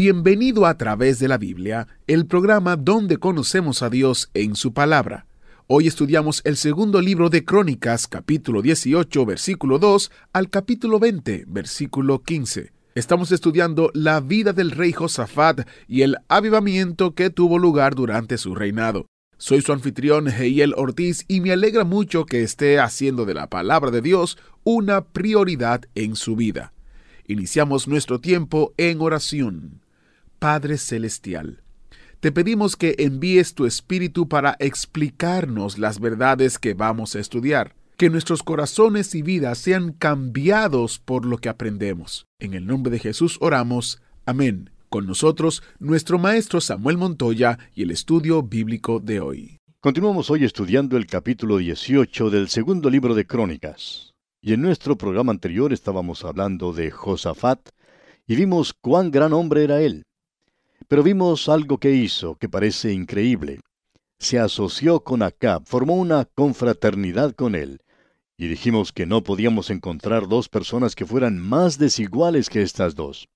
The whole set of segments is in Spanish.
Bienvenido a través de la Biblia, el programa donde conocemos a Dios en su palabra. Hoy estudiamos el segundo libro de Crónicas, capítulo 18, versículo 2 al capítulo 20, versículo 15. Estamos estudiando la vida del rey Josafat y el avivamiento que tuvo lugar durante su reinado. Soy su anfitrión Heiel Ortiz y me alegra mucho que esté haciendo de la palabra de Dios una prioridad en su vida. Iniciamos nuestro tiempo en oración. Padre Celestial, te pedimos que envíes tu Espíritu para explicarnos las verdades que vamos a estudiar, que nuestros corazones y vidas sean cambiados por lo que aprendemos. En el nombre de Jesús oramos. Amén. Con nosotros, nuestro maestro Samuel Montoya y el estudio bíblico de hoy. Continuamos hoy estudiando el capítulo 18 del segundo libro de Crónicas. Y en nuestro programa anterior estábamos hablando de Josafat y vimos cuán gran hombre era él. Pero vimos algo que hizo que parece increíble. Se asoció con Acab, formó una confraternidad con él. Y dijimos que no podíamos encontrar dos personas que fueran más desiguales que estas dos.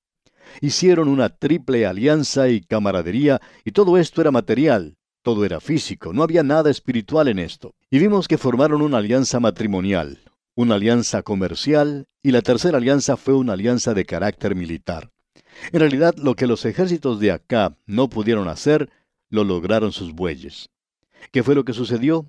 Hicieron una triple alianza y camaradería, y todo esto era material, todo era físico, no había nada espiritual en esto. Y vimos que formaron una alianza matrimonial, una alianza comercial, y la tercera alianza fue una alianza de carácter militar. En realidad, lo que los ejércitos de Acab no pudieron hacer, lo lograron sus bueyes. ¿Qué fue lo que sucedió?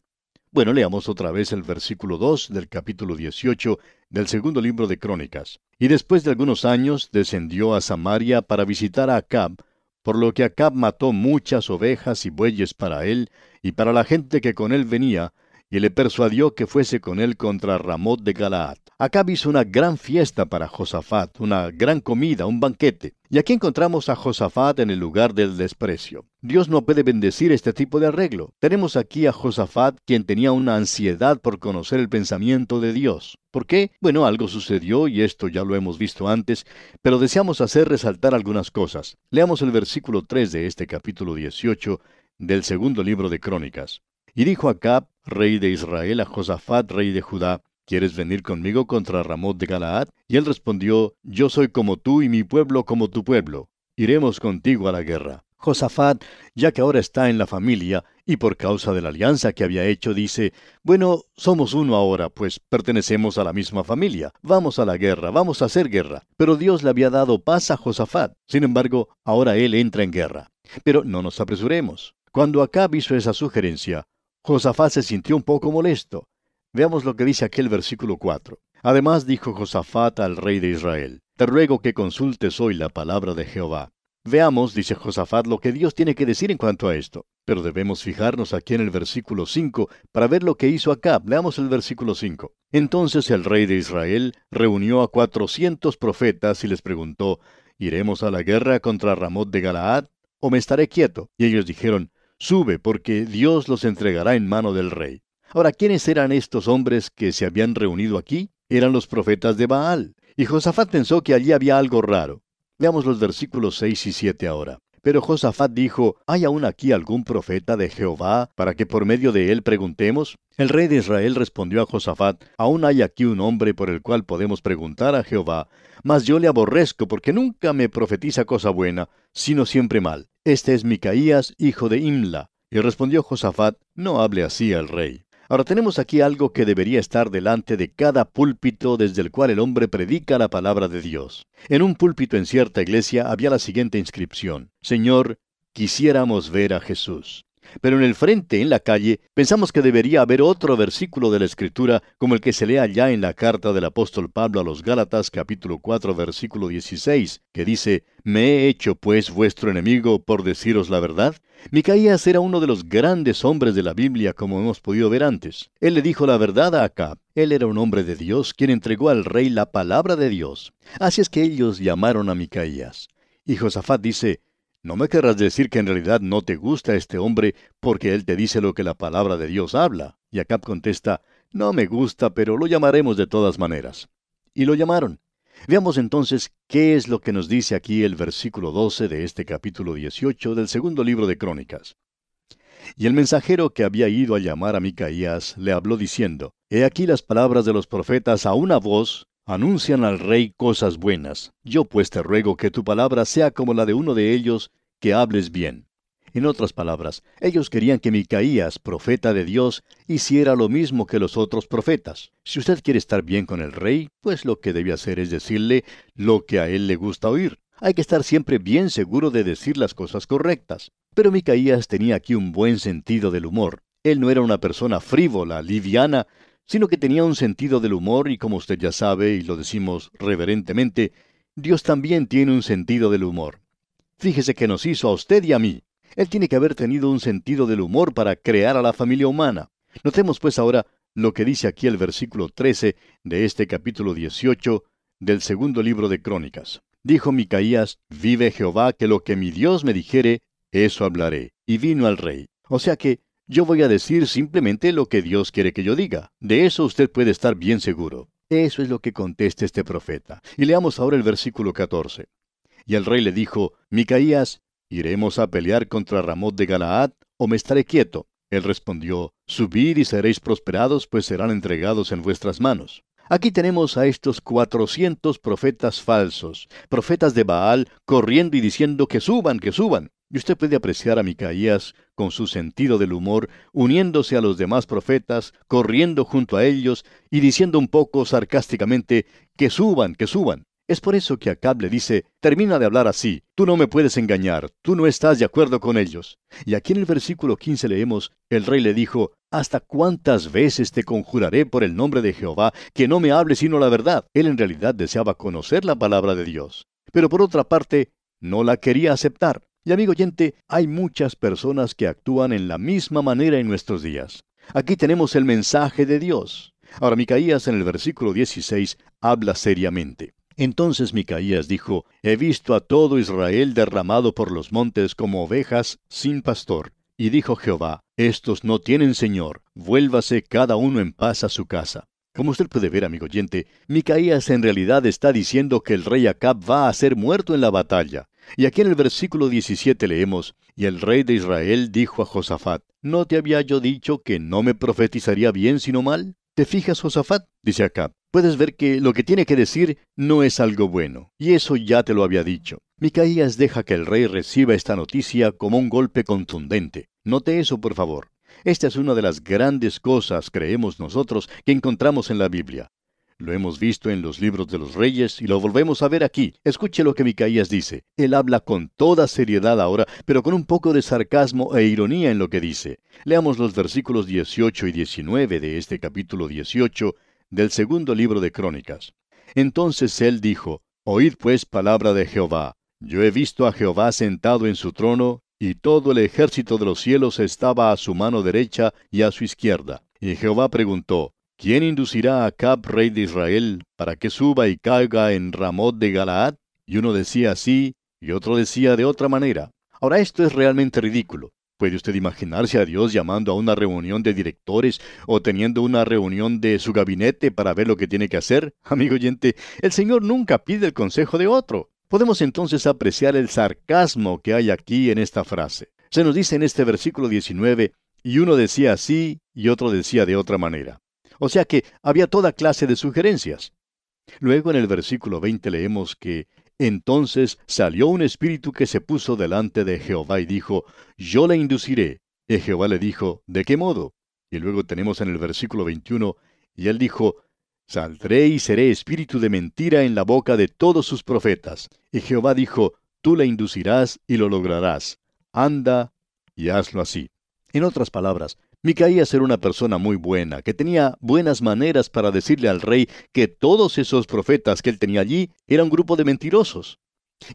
Bueno, leamos otra vez el versículo 2 del capítulo 18 del segundo libro de Crónicas. Y después de algunos años descendió a Samaria para visitar a Acab, por lo que Acab mató muchas ovejas y bueyes para él y para la gente que con él venía, y le persuadió que fuese con él contra Ramot de Galaad. Acab hizo una gran fiesta para Josafat, una gran comida, un banquete. Y aquí encontramos a Josafat en el lugar del desprecio. Dios no puede bendecir este tipo de arreglo. Tenemos aquí a Josafat quien tenía una ansiedad por conocer el pensamiento de Dios. ¿Por qué? Bueno, algo sucedió y esto ya lo hemos visto antes, pero deseamos hacer resaltar algunas cosas. Leamos el versículo 3 de este capítulo 18 del segundo libro de Crónicas. Y dijo Acab, rey de Israel, a Josafat, rey de Judá, ¿Quieres venir conmigo contra Ramot de Galaad? Y él respondió, Yo soy como tú y mi pueblo como tu pueblo. Iremos contigo a la guerra. Josafat, ya que ahora está en la familia, y por causa de la alianza que había hecho, dice, Bueno, somos uno ahora, pues pertenecemos a la misma familia. Vamos a la guerra, vamos a hacer guerra. Pero Dios le había dado paz a Josafat. Sin embargo, ahora él entra en guerra. Pero no nos apresuremos. Cuando Acab hizo esa sugerencia, Josafat se sintió un poco molesto. Veamos lo que dice aquel versículo 4. Además dijo Josafat al rey de Israel, Te ruego que consultes hoy la palabra de Jehová. Veamos, dice Josafat, lo que Dios tiene que decir en cuanto a esto. Pero debemos fijarnos aquí en el versículo 5 para ver lo que hizo Acab. Leamos el versículo 5. Entonces el rey de Israel reunió a cuatrocientos profetas y les preguntó, ¿Iremos a la guerra contra Ramot de Galaad? ¿O me estaré quieto? Y ellos dijeron, Sube, porque Dios los entregará en mano del rey. Ahora, ¿quiénes eran estos hombres que se habían reunido aquí? Eran los profetas de Baal. Y Josafat pensó que allí había algo raro. Veamos los versículos 6 y 7 ahora. Pero Josafat dijo, ¿hay aún aquí algún profeta de Jehová para que por medio de él preguntemos? El rey de Israel respondió a Josafat, aún hay aquí un hombre por el cual podemos preguntar a Jehová, mas yo le aborrezco porque nunca me profetiza cosa buena, sino siempre mal. Este es Micaías, hijo de Imla. Y respondió Josafat, no hable así al rey. Ahora tenemos aquí algo que debería estar delante de cada púlpito desde el cual el hombre predica la palabra de Dios. En un púlpito en cierta iglesia había la siguiente inscripción, Señor, quisiéramos ver a Jesús. Pero en el frente, en la calle, pensamos que debería haber otro versículo de la Escritura como el que se lee allá en la carta del apóstol Pablo a los Gálatas capítulo 4 versículo 16, que dice, ¿Me he hecho pues vuestro enemigo por deciros la verdad? Micaías era uno de los grandes hombres de la Biblia como hemos podido ver antes. Él le dijo la verdad a Acab. Él era un hombre de Dios quien entregó al rey la palabra de Dios. Así es que ellos llamaron a Micaías. Y Josafat dice, no me querrás decir que en realidad no te gusta este hombre porque él te dice lo que la palabra de Dios habla. Y Acab contesta, no me gusta, pero lo llamaremos de todas maneras. Y lo llamaron. Veamos entonces qué es lo que nos dice aquí el versículo 12 de este capítulo 18 del segundo libro de Crónicas. Y el mensajero que había ido a llamar a Micaías le habló diciendo, He aquí las palabras de los profetas a una voz anuncian al rey cosas buenas. Yo pues te ruego que tu palabra sea como la de uno de ellos, que hables bien. En otras palabras, ellos querían que Micaías, profeta de Dios, hiciera lo mismo que los otros profetas. Si usted quiere estar bien con el rey, pues lo que debe hacer es decirle lo que a él le gusta oír. Hay que estar siempre bien seguro de decir las cosas correctas. Pero Micaías tenía aquí un buen sentido del humor. Él no era una persona frívola, liviana, sino que tenía un sentido del humor y como usted ya sabe, y lo decimos reverentemente, Dios también tiene un sentido del humor. Fíjese que nos hizo a usted y a mí. Él tiene que haber tenido un sentido del humor para crear a la familia humana. Notemos pues ahora lo que dice aquí el versículo 13 de este capítulo 18 del segundo libro de Crónicas. Dijo Micaías, vive Jehová que lo que mi Dios me dijere, eso hablaré. Y vino al rey. O sea que yo voy a decir simplemente lo que Dios quiere que yo diga. De eso usted puede estar bien seguro. Eso es lo que contesta este profeta. Y leamos ahora el versículo 14. Y el rey le dijo, Micaías, ¿iremos a pelear contra Ramot de Galaad o me estaré quieto? Él respondió, Subid y seréis prosperados, pues serán entregados en vuestras manos. Aquí tenemos a estos cuatrocientos profetas falsos, profetas de Baal, corriendo y diciendo que suban, que suban. Y usted puede apreciar a Micaías con su sentido del humor, uniéndose a los demás profetas, corriendo junto a ellos y diciendo un poco sarcásticamente, que suban, que suban. Es por eso que Acab le dice, termina de hablar así, tú no me puedes engañar, tú no estás de acuerdo con ellos. Y aquí en el versículo 15 leemos, el rey le dijo, ¿hasta cuántas veces te conjuraré por el nombre de Jehová que no me hable sino la verdad? Él en realidad deseaba conocer la palabra de Dios. Pero por otra parte, no la quería aceptar. Y amigo oyente, hay muchas personas que actúan en la misma manera en nuestros días. Aquí tenemos el mensaje de Dios. Ahora Micaías en el versículo 16 habla seriamente. Entonces Micaías dijo, He visto a todo Israel derramado por los montes como ovejas sin pastor. Y dijo Jehová, Estos no tienen Señor, vuélvase cada uno en paz a su casa. Como usted puede ver, amigo oyente, Micaías en realidad está diciendo que el rey Acab va a ser muerto en la batalla. Y aquí en el versículo 17 leemos, Y el rey de Israel dijo a Josafat, ¿No te había yo dicho que no me profetizaría bien sino mal? ¿Te fijas, Josafat? dice Acab. Puedes ver que lo que tiene que decir no es algo bueno, y eso ya te lo había dicho. Micaías deja que el rey reciba esta noticia como un golpe contundente. Note eso, por favor. Esta es una de las grandes cosas, creemos nosotros, que encontramos en la Biblia. Lo hemos visto en los libros de los reyes y lo volvemos a ver aquí. Escuche lo que Micaías dice. Él habla con toda seriedad ahora, pero con un poco de sarcasmo e ironía en lo que dice. Leamos los versículos 18 y 19 de este capítulo 18 del segundo libro de Crónicas. Entonces él dijo, Oíd pues palabra de Jehová. Yo he visto a Jehová sentado en su trono, y todo el ejército de los cielos estaba a su mano derecha y a su izquierda. Y Jehová preguntó, ¿Quién inducirá a Acab, rey de Israel, para que suba y caiga en Ramot de Galaad? Y uno decía así, y otro decía de otra manera. Ahora esto es realmente ridículo. ¿Puede usted imaginarse a Dios llamando a una reunión de directores o teniendo una reunión de su gabinete para ver lo que tiene que hacer? Amigo oyente, el Señor nunca pide el consejo de otro. Podemos entonces apreciar el sarcasmo que hay aquí en esta frase. Se nos dice en este versículo 19, y uno decía así y otro decía de otra manera. O sea que había toda clase de sugerencias. Luego en el versículo 20 leemos que entonces salió un espíritu que se puso delante de Jehová y dijo, Yo le induciré. Y Jehová le dijo, ¿de qué modo? Y luego tenemos en el versículo 21, y él dijo, Saldré y seré espíritu de mentira en la boca de todos sus profetas. Y Jehová dijo, Tú le inducirás y lo lograrás. Anda y hazlo así. En otras palabras, Micaías era una persona muy buena, que tenía buenas maneras para decirle al rey que todos esos profetas que él tenía allí eran un grupo de mentirosos,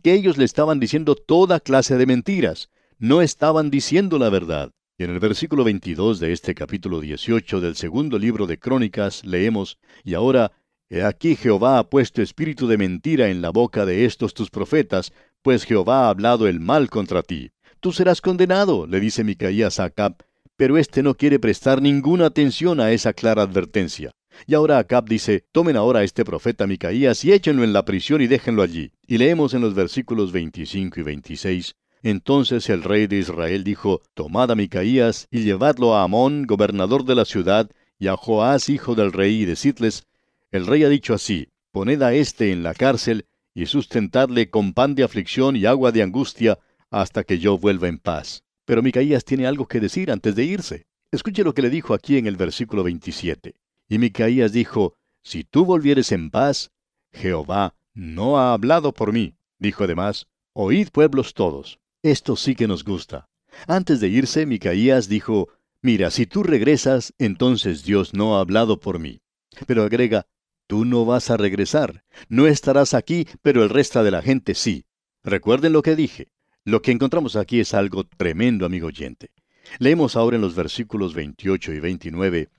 que ellos le estaban diciendo toda clase de mentiras, no estaban diciendo la verdad. Y en el versículo 22 de este capítulo 18 del segundo libro de Crónicas leemos, Y ahora, he aquí Jehová ha puesto espíritu de mentira en la boca de estos tus profetas, pues Jehová ha hablado el mal contra ti. Tú serás condenado, le dice Micaías a Acab, pero éste no quiere prestar ninguna atención a esa clara advertencia. Y ahora Acab dice, tomen ahora a este profeta Micaías y échenlo en la prisión y déjenlo allí. Y leemos en los versículos 25 y 26, Entonces el rey de Israel dijo, Tomad a Micaías y llevadlo a Amón, gobernador de la ciudad, y a Joás, hijo del rey, y decidles, El rey ha dicho así, poned a éste en la cárcel, y sustentadle con pan de aflicción y agua de angustia, hasta que yo vuelva en paz. Pero Micaías tiene algo que decir antes de irse. Escuche lo que le dijo aquí en el versículo 27. Y Micaías dijo, Si tú volvieres en paz, Jehová no ha hablado por mí. Dijo además, Oíd pueblos todos. Esto sí que nos gusta. Antes de irse, Micaías dijo, Mira, si tú regresas, entonces Dios no ha hablado por mí. Pero agrega, Tú no vas a regresar. No estarás aquí, pero el resto de la gente sí. Recuerden lo que dije. Lo que encontramos aquí es algo tremendo, amigo oyente. Leemos ahora en los versículos 28 y 29.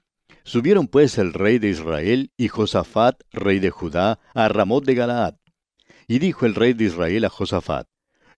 Subieron pues el rey de Israel y Josafat, rey de Judá, a Ramot de Galaad. Y dijo el rey de Israel a Josafat,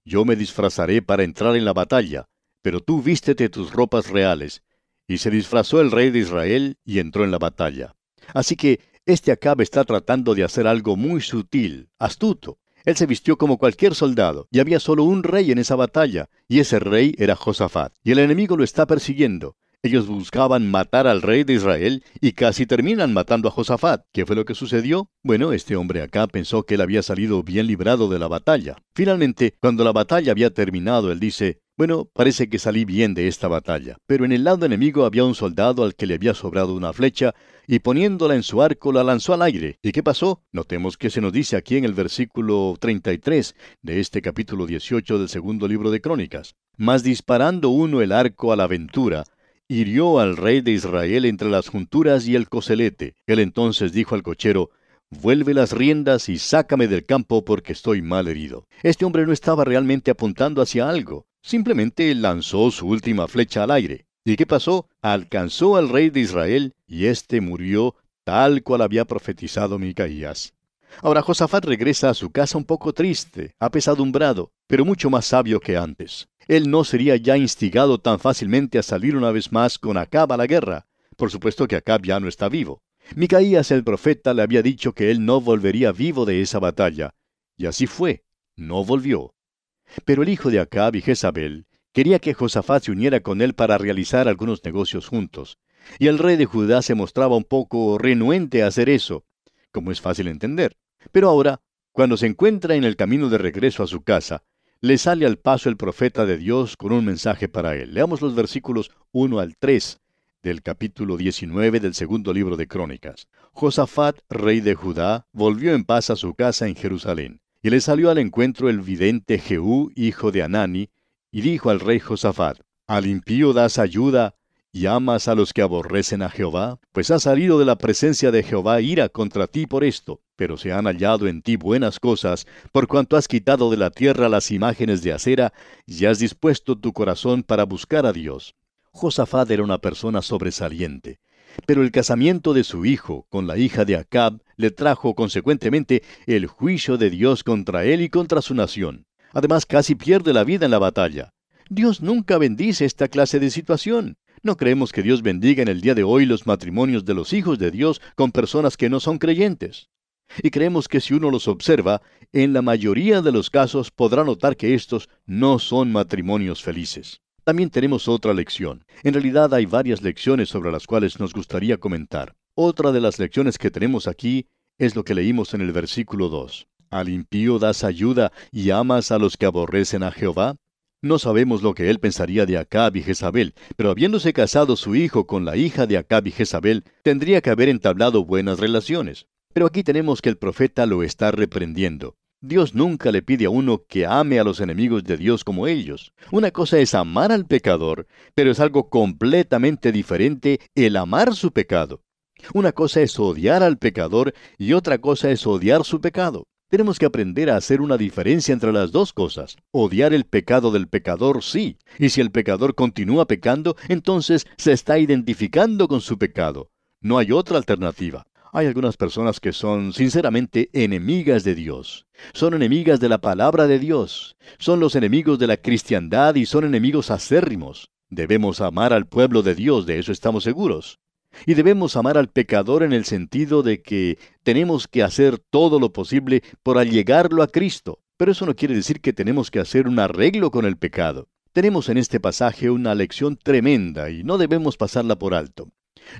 Yo me disfrazaré para entrar en la batalla, pero tú vístete tus ropas reales. Y se disfrazó el rey de Israel y entró en la batalla. Así que este Acab está tratando de hacer algo muy sutil, astuto. Él se vistió como cualquier soldado, y había solo un rey en esa batalla, y ese rey era Josafat, y el enemigo lo está persiguiendo. Ellos buscaban matar al rey de Israel y casi terminan matando a Josafat. ¿Qué fue lo que sucedió? Bueno, este hombre acá pensó que él había salido bien librado de la batalla. Finalmente, cuando la batalla había terminado, él dice, bueno, parece que salí bien de esta batalla, pero en el lado enemigo había un soldado al que le había sobrado una flecha, y poniéndola en su arco la lanzó al aire. ¿Y qué pasó? Notemos que se nos dice aquí en el versículo 33 de este capítulo 18 del segundo libro de Crónicas. Mas disparando uno el arco a la aventura, hirió al rey de Israel entre las junturas y el coselete. Él entonces dijo al cochero, Vuelve las riendas y sácame del campo porque estoy mal herido. Este hombre no estaba realmente apuntando hacia algo. Simplemente lanzó su última flecha al aire. ¿Y qué pasó? Alcanzó al rey de Israel y éste murió tal cual había profetizado Micaías. Ahora Josafat regresa a su casa un poco triste, apesadumbrado, pero mucho más sabio que antes. Él no sería ya instigado tan fácilmente a salir una vez más con Acab a la guerra. Por supuesto que Acab ya no está vivo. Micaías el profeta le había dicho que él no volvería vivo de esa batalla. Y así fue. No volvió. Pero el hijo de Acab y Jezabel quería que Josafat se uniera con él para realizar algunos negocios juntos. Y el rey de Judá se mostraba un poco renuente a hacer eso, como es fácil entender. Pero ahora, cuando se encuentra en el camino de regreso a su casa, le sale al paso el profeta de Dios con un mensaje para él. Leamos los versículos 1 al 3 del capítulo 19 del segundo libro de Crónicas. Josafat, rey de Judá, volvió en paz a su casa en Jerusalén. Y le salió al encuentro el vidente Jehú, hijo de Anani, y dijo al rey Josafat, ¿Al impío das ayuda y amas a los que aborrecen a Jehová? Pues ha salido de la presencia de Jehová ira contra ti por esto, pero se han hallado en ti buenas cosas, por cuanto has quitado de la tierra las imágenes de acera y has dispuesto tu corazón para buscar a Dios. Josafat era una persona sobresaliente. Pero el casamiento de su hijo con la hija de Acab le trajo consecuentemente el juicio de Dios contra él y contra su nación. Además, casi pierde la vida en la batalla. Dios nunca bendice esta clase de situación. No creemos que Dios bendiga en el día de hoy los matrimonios de los hijos de Dios con personas que no son creyentes. Y creemos que si uno los observa, en la mayoría de los casos podrá notar que estos no son matrimonios felices. También tenemos otra lección. En realidad hay varias lecciones sobre las cuales nos gustaría comentar. Otra de las lecciones que tenemos aquí es lo que leímos en el versículo 2. ¿Al impío das ayuda y amas a los que aborrecen a Jehová? No sabemos lo que él pensaría de Acab y Jezabel, pero habiéndose casado su hijo con la hija de Acab y Jezabel, tendría que haber entablado buenas relaciones. Pero aquí tenemos que el profeta lo está reprendiendo. Dios nunca le pide a uno que ame a los enemigos de Dios como ellos. Una cosa es amar al pecador, pero es algo completamente diferente el amar su pecado. Una cosa es odiar al pecador y otra cosa es odiar su pecado. Tenemos que aprender a hacer una diferencia entre las dos cosas. Odiar el pecado del pecador, sí. Y si el pecador continúa pecando, entonces se está identificando con su pecado. No hay otra alternativa. Hay algunas personas que son sinceramente enemigas de Dios. Son enemigas de la palabra de Dios. Son los enemigos de la cristiandad y son enemigos acérrimos. Debemos amar al pueblo de Dios, de eso estamos seguros. Y debemos amar al pecador en el sentido de que tenemos que hacer todo lo posible por allegarlo a Cristo. Pero eso no quiere decir que tenemos que hacer un arreglo con el pecado. Tenemos en este pasaje una lección tremenda y no debemos pasarla por alto.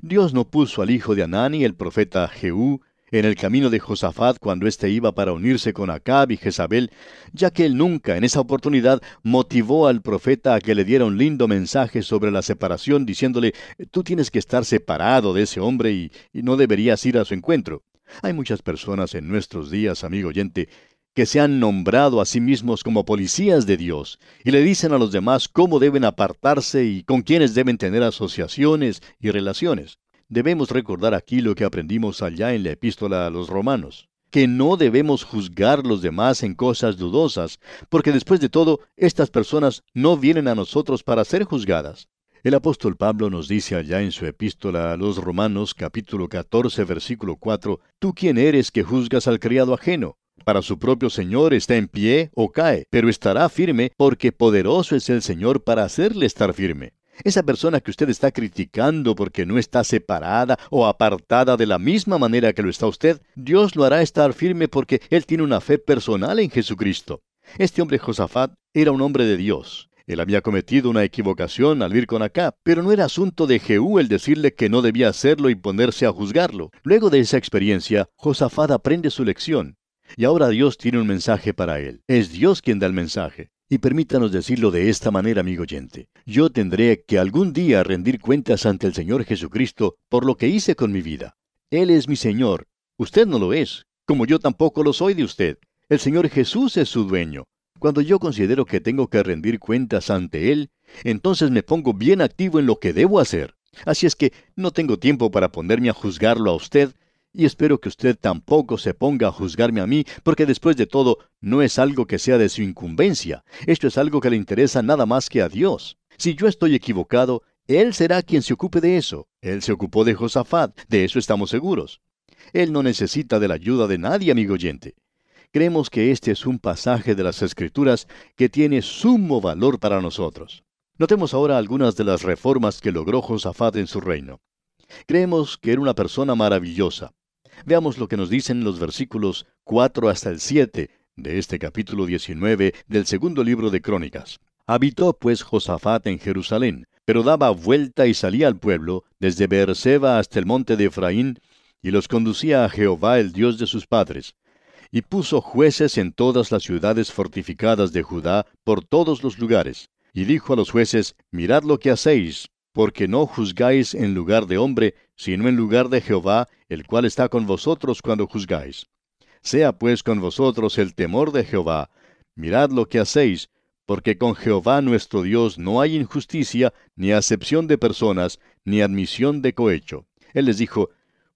Dios no puso al hijo de Anani, el profeta Jehú, en el camino de Josafat cuando éste iba para unirse con Acab y Jezabel, ya que él nunca en esa oportunidad motivó al profeta a que le diera un lindo mensaje sobre la separación, diciéndole, tú tienes que estar separado de ese hombre y, y no deberías ir a su encuentro. Hay muchas personas en nuestros días, amigo oyente, que se han nombrado a sí mismos como policías de Dios y le dicen a los demás cómo deben apartarse y con quiénes deben tener asociaciones y relaciones. Debemos recordar aquí lo que aprendimos allá en la epístola a los romanos, que no debemos juzgar los demás en cosas dudosas, porque después de todo, estas personas no vienen a nosotros para ser juzgadas. El apóstol Pablo nos dice allá en su epístola a los Romanos capítulo 14 versículo 4, ¿tú quién eres que juzgas al criado ajeno? Para su propio Señor está en pie o cae, pero estará firme porque poderoso es el Señor para hacerle estar firme. Esa persona que usted está criticando porque no está separada o apartada de la misma manera que lo está usted, Dios lo hará estar firme porque él tiene una fe personal en Jesucristo. Este hombre Josafat era un hombre de Dios. Él había cometido una equivocación al ir con acá, pero no era asunto de Jehú el decirle que no debía hacerlo y ponerse a juzgarlo. Luego de esa experiencia, Josafat aprende su lección y ahora Dios tiene un mensaje para él. Es Dios quien da el mensaje. Y permítanos decirlo de esta manera, amigo oyente. Yo tendré que algún día rendir cuentas ante el Señor Jesucristo por lo que hice con mi vida. Él es mi Señor. Usted no lo es, como yo tampoco lo soy de usted. El Señor Jesús es su dueño. Cuando yo considero que tengo que rendir cuentas ante Él, entonces me pongo bien activo en lo que debo hacer. Así es que no tengo tiempo para ponerme a juzgarlo a usted, y espero que usted tampoco se ponga a juzgarme a mí, porque después de todo no es algo que sea de su incumbencia, esto es algo que le interesa nada más que a Dios. Si yo estoy equivocado, Él será quien se ocupe de eso. Él se ocupó de Josafat, de eso estamos seguros. Él no necesita de la ayuda de nadie, amigo oyente. Creemos que este es un pasaje de las Escrituras que tiene sumo valor para nosotros. Notemos ahora algunas de las reformas que logró Josafat en su reino. Creemos que era una persona maravillosa. Veamos lo que nos dicen los versículos 4 hasta el 7 de este capítulo 19 del segundo libro de Crónicas. Habitó pues Josafat en Jerusalén, pero daba vuelta y salía al pueblo, desde Beerseba hasta el monte de Efraín, y los conducía a Jehová el Dios de sus padres. Y puso jueces en todas las ciudades fortificadas de Judá, por todos los lugares. Y dijo a los jueces, Mirad lo que hacéis, porque no juzgáis en lugar de hombre, sino en lugar de Jehová, el cual está con vosotros cuando juzgáis. Sea pues con vosotros el temor de Jehová. Mirad lo que hacéis, porque con Jehová nuestro Dios no hay injusticia, ni acepción de personas, ni admisión de cohecho. Él les dijo,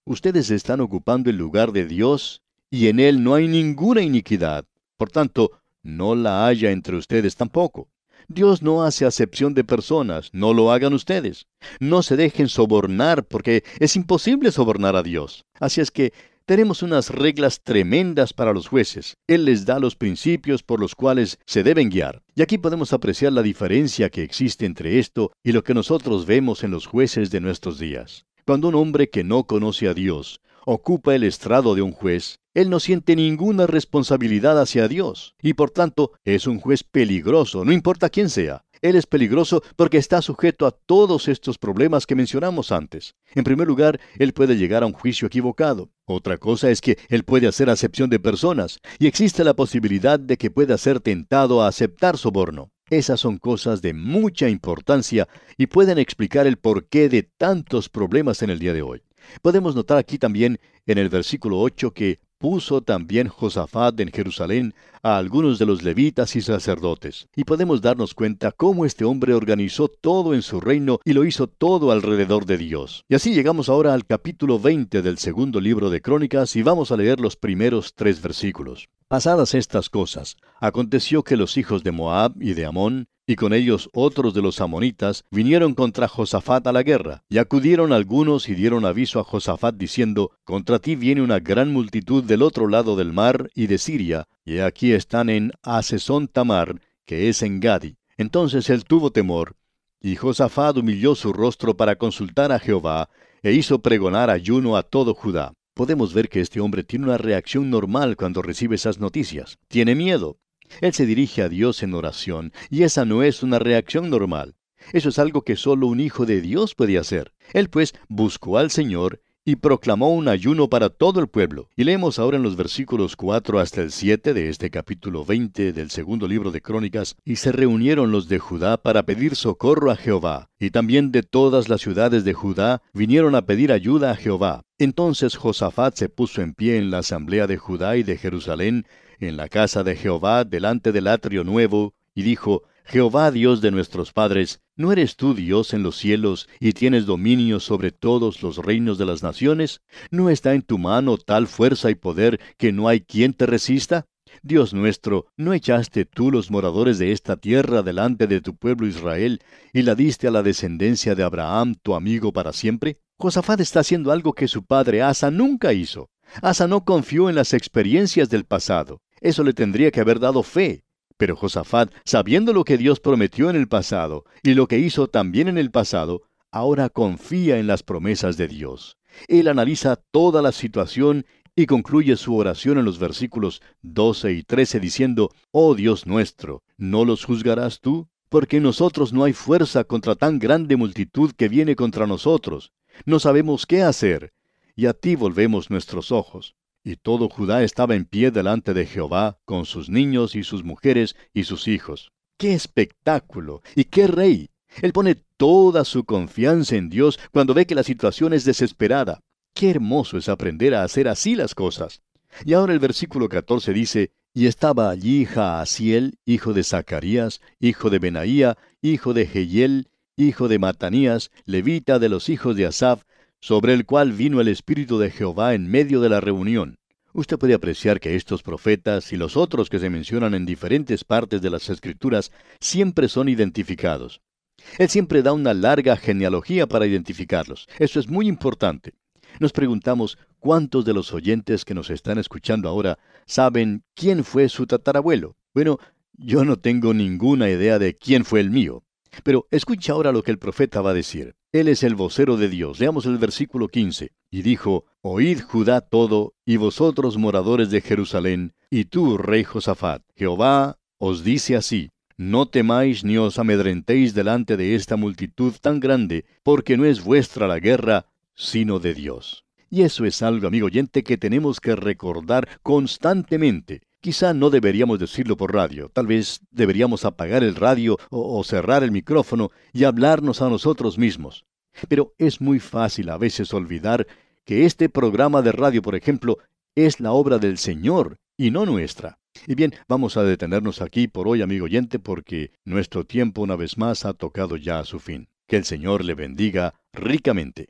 Ustedes están ocupando el lugar de Dios, y en él no hay ninguna iniquidad. Por tanto, no la haya entre ustedes tampoco. Dios no hace acepción de personas, no lo hagan ustedes. No se dejen sobornar porque es imposible sobornar a Dios. Así es que tenemos unas reglas tremendas para los jueces. Él les da los principios por los cuales se deben guiar. Y aquí podemos apreciar la diferencia que existe entre esto y lo que nosotros vemos en los jueces de nuestros días. Cuando un hombre que no conoce a Dios ocupa el estrado de un juez, él no siente ninguna responsabilidad hacia Dios, y por tanto es un juez peligroso, no importa quién sea. Él es peligroso porque está sujeto a todos estos problemas que mencionamos antes. En primer lugar, él puede llegar a un juicio equivocado. Otra cosa es que él puede hacer acepción de personas, y existe la posibilidad de que pueda ser tentado a aceptar soborno. Esas son cosas de mucha importancia y pueden explicar el porqué de tantos problemas en el día de hoy. Podemos notar aquí también en el versículo 8 que puso también Josafat en Jerusalén a algunos de los levitas y sacerdotes. Y podemos darnos cuenta cómo este hombre organizó todo en su reino y lo hizo todo alrededor de Dios. Y así llegamos ahora al capítulo 20 del segundo libro de Crónicas y vamos a leer los primeros tres versículos. Pasadas estas cosas, aconteció que los hijos de Moab y de Amón, y con ellos otros de los amonitas, vinieron contra Josafat a la guerra, y acudieron algunos y dieron aviso a Josafat diciendo, Contra ti viene una gran multitud del otro lado del mar y de Siria, y aquí están en Asesón Tamar, que es en Gadi. Entonces él tuvo temor, y Josafat humilló su rostro para consultar a Jehová, e hizo pregonar ayuno a todo Judá. Podemos ver que este hombre tiene una reacción normal cuando recibe esas noticias. Tiene miedo. Él se dirige a Dios en oración, y esa no es una reacción normal. Eso es algo que solo un hijo de Dios puede hacer. Él pues buscó al Señor y proclamó un ayuno para todo el pueblo. Y leemos ahora en los versículos 4 hasta el 7 de este capítulo 20 del segundo libro de Crónicas, y se reunieron los de Judá para pedir socorro a Jehová, y también de todas las ciudades de Judá vinieron a pedir ayuda a Jehová. Entonces Josafat se puso en pie en la asamblea de Judá y de Jerusalén, en la casa de Jehová, delante del atrio nuevo, y dijo, Jehová Dios de nuestros padres, ¿no eres tú Dios en los cielos y tienes dominio sobre todos los reinos de las naciones? ¿No está en tu mano tal fuerza y poder que no hay quien te resista? Dios nuestro, ¿no echaste tú los moradores de esta tierra delante de tu pueblo Israel y la diste a la descendencia de Abraham, tu amigo, para siempre? Josafat está haciendo algo que su padre Asa nunca hizo. Asa no confió en las experiencias del pasado. Eso le tendría que haber dado fe. Pero Josafat, sabiendo lo que Dios prometió en el pasado y lo que hizo también en el pasado, ahora confía en las promesas de Dios. Él analiza toda la situación y concluye su oración en los versículos 12 y 13 diciendo, Oh Dios nuestro, ¿no los juzgarás tú? Porque nosotros no hay fuerza contra tan grande multitud que viene contra nosotros. No sabemos qué hacer, y a ti volvemos nuestros ojos. Y todo Judá estaba en pie delante de Jehová, con sus niños y sus mujeres y sus hijos. ¡Qué espectáculo! ¿Y qué rey? Él pone toda su confianza en Dios cuando ve que la situación es desesperada. Qué hermoso es aprender a hacer así las cosas. Y ahora el versículo 14 dice, Y estaba allí Jaasiel, hijo de Zacarías, hijo de Benaía, hijo de Jehiel, hijo de Matanías, levita de los hijos de Asaf, sobre el cual vino el Espíritu de Jehová en medio de la reunión. Usted puede apreciar que estos profetas y los otros que se mencionan en diferentes partes de las Escrituras siempre son identificados. Él siempre da una larga genealogía para identificarlos. Eso es muy importante. Nos preguntamos cuántos de los oyentes que nos están escuchando ahora saben quién fue su tatarabuelo. Bueno, yo no tengo ninguna idea de quién fue el mío. Pero escucha ahora lo que el profeta va a decir. Él es el vocero de Dios. Leamos el versículo 15. Y dijo, Oíd Judá todo, y vosotros moradores de Jerusalén, y tú, rey Josafat, Jehová os dice así, no temáis ni os amedrentéis delante de esta multitud tan grande, porque no es vuestra la guerra, sino de Dios. Y eso es algo, amigo oyente, que tenemos que recordar constantemente. Quizá no deberíamos decirlo por radio, tal vez deberíamos apagar el radio o, cerrar el micrófono y hablarnos a nosotros mismos. Pero es muy fácil a veces olvidar que este programa de radio, por ejemplo, es la obra del Señor y no nuestra. Y bien, vamos a detenernos aquí por hoy, amigo oyente, porque nuestro tiempo una vez más ha tocado ya a su fin. Que el Señor le bendiga ricamente.